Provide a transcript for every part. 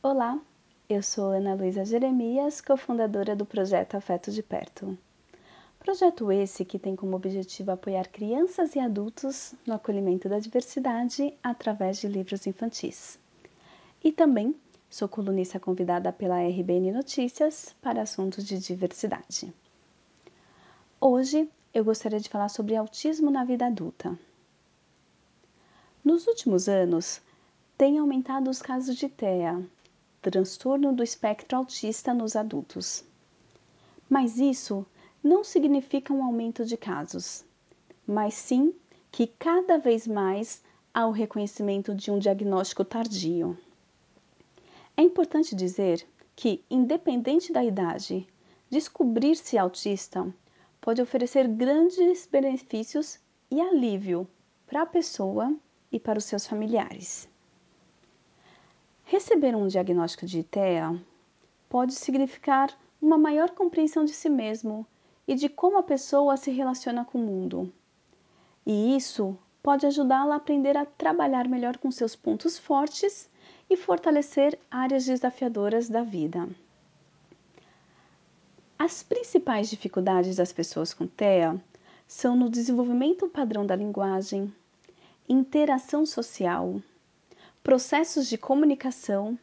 Olá, eu sou Ana Luísa Jeremias, cofundadora do projeto Afeto de Perto. Projeto esse que tem como objetivo apoiar crianças e adultos no acolhimento da diversidade através de livros infantis. E também sou colunista convidada pela RBN Notícias para assuntos de diversidade. Hoje eu gostaria de falar sobre autismo na vida adulta. Nos últimos anos, tem aumentado os casos de TEA, transtorno do espectro autista nos adultos. Mas isso não significa um aumento de casos, mas sim que cada vez mais há o reconhecimento de um diagnóstico tardio. É importante dizer que, independente da idade, descobrir-se autista pode oferecer grandes benefícios e alívio para a pessoa e para os seus familiares. Receber um diagnóstico de TEA pode significar uma maior compreensão de si mesmo e de como a pessoa se relaciona com o mundo. E isso pode ajudá-la a aprender a trabalhar melhor com seus pontos fortes e fortalecer áreas desafiadoras da vida. As principais dificuldades das pessoas com TEA são no desenvolvimento padrão da linguagem, interação social, processos de comunicação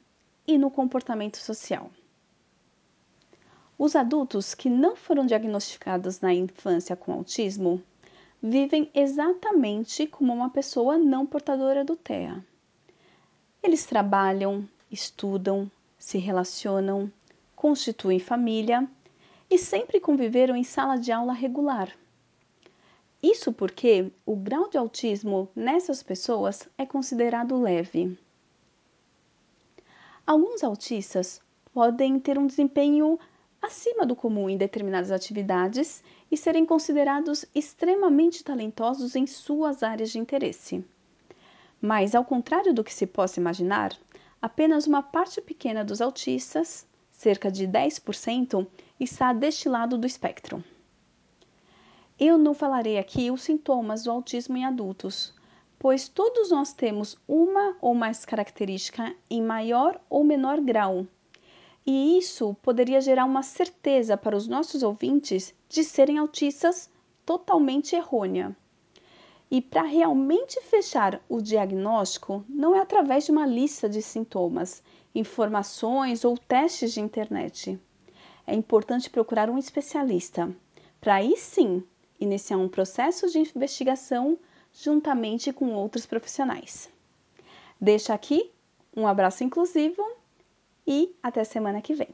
e no comportamento social. Os adultos que não foram diagnosticados na infância com autismo vivem exatamente como uma pessoa não portadora do TEA. Eles trabalham, estudam, se relacionam, constituem família e sempre conviveram em sala de aula regular. Isso porque o grau de autismo nessas pessoas é considerado leve. Alguns autistas podem ter um desempenho acima do comum em determinadas atividades e serem considerados extremamente talentosos em suas áreas de interesse. Mas, ao contrário do que se possa imaginar, apenas uma parte pequena dos autistas, cerca de 10%, está deste lado do espectro. Eu não falarei aqui os sintomas do autismo em adultos, pois todos nós temos uma ou mais característica em maior ou menor grau. E isso poderia gerar uma certeza para os nossos ouvintes de serem autistas totalmente errônea. E para realmente fechar o diagnóstico, não é através de uma lista de sintomas, informações ou testes de internet. É importante procurar um especialista, para aí sim iniciar um processo de investigação juntamente com outros profissionais. Deixo aqui um abraço inclusivo e até semana que vem.